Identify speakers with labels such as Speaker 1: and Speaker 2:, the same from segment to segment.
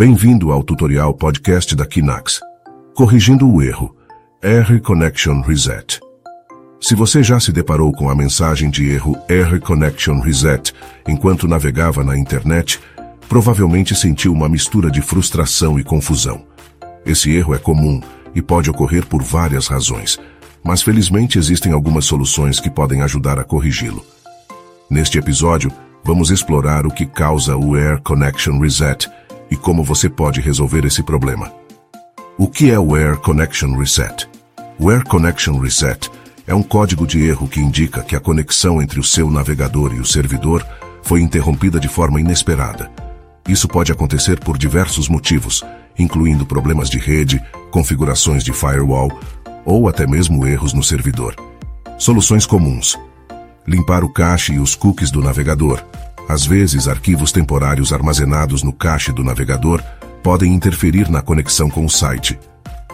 Speaker 1: Bem-vindo ao tutorial podcast da Kinax. Corrigindo o erro. Error Connection Reset. Se você já se deparou com a mensagem de erro Error Connection Reset enquanto navegava na internet, provavelmente sentiu uma mistura de frustração e confusão. Esse erro é comum e pode ocorrer por várias razões, mas felizmente existem algumas soluções que podem ajudar a corrigi-lo. Neste episódio, vamos explorar o que causa o Error Connection Reset e como você pode resolver esse problema. O que é o Error Connection Reset? O Error Connection Reset é um código de erro que indica que a conexão entre o seu navegador e o servidor foi interrompida de forma inesperada. Isso pode acontecer por diversos motivos, incluindo problemas de rede, configurações de firewall ou até mesmo erros no servidor. Soluções comuns. Limpar o cache e os cookies do navegador, às vezes, arquivos temporários armazenados no cache do navegador podem interferir na conexão com o site.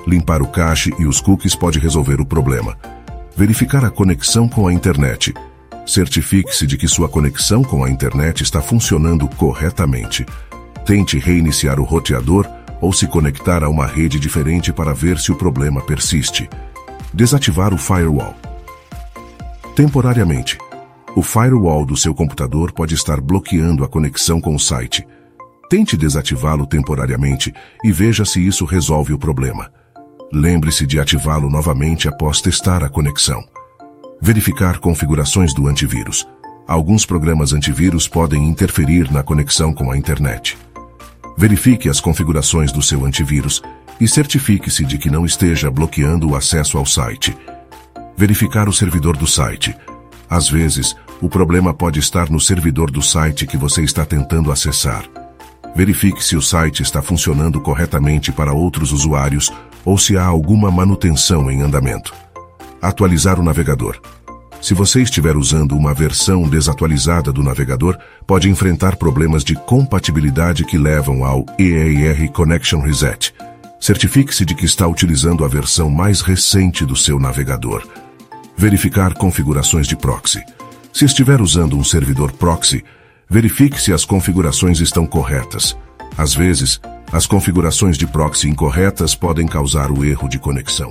Speaker 1: Limpar o cache e os cookies pode resolver o problema. Verificar a conexão com a internet. Certifique-se de que sua conexão com a internet está funcionando corretamente. Tente reiniciar o roteador ou se conectar a uma rede diferente para ver se o problema persiste. Desativar o firewall. Temporariamente, o firewall do seu computador pode estar bloqueando a conexão com o site. Tente desativá-lo temporariamente e veja se isso resolve o problema. Lembre-se de ativá-lo novamente após testar a conexão. Verificar configurações do antivírus. Alguns programas antivírus podem interferir na conexão com a internet. Verifique as configurações do seu antivírus e certifique-se de que não esteja bloqueando o acesso ao site. Verificar o servidor do site. Às vezes, o problema pode estar no servidor do site que você está tentando acessar. Verifique se o site está funcionando corretamente para outros usuários ou se há alguma manutenção em andamento. Atualizar o navegador. Se você estiver usando uma versão desatualizada do navegador, pode enfrentar problemas de compatibilidade que levam ao EAR Connection Reset. Certifique-se de que está utilizando a versão mais recente do seu navegador. Verificar configurações de proxy. Se estiver usando um servidor proxy, verifique se as configurações estão corretas. Às vezes, as configurações de proxy incorretas podem causar o erro de conexão.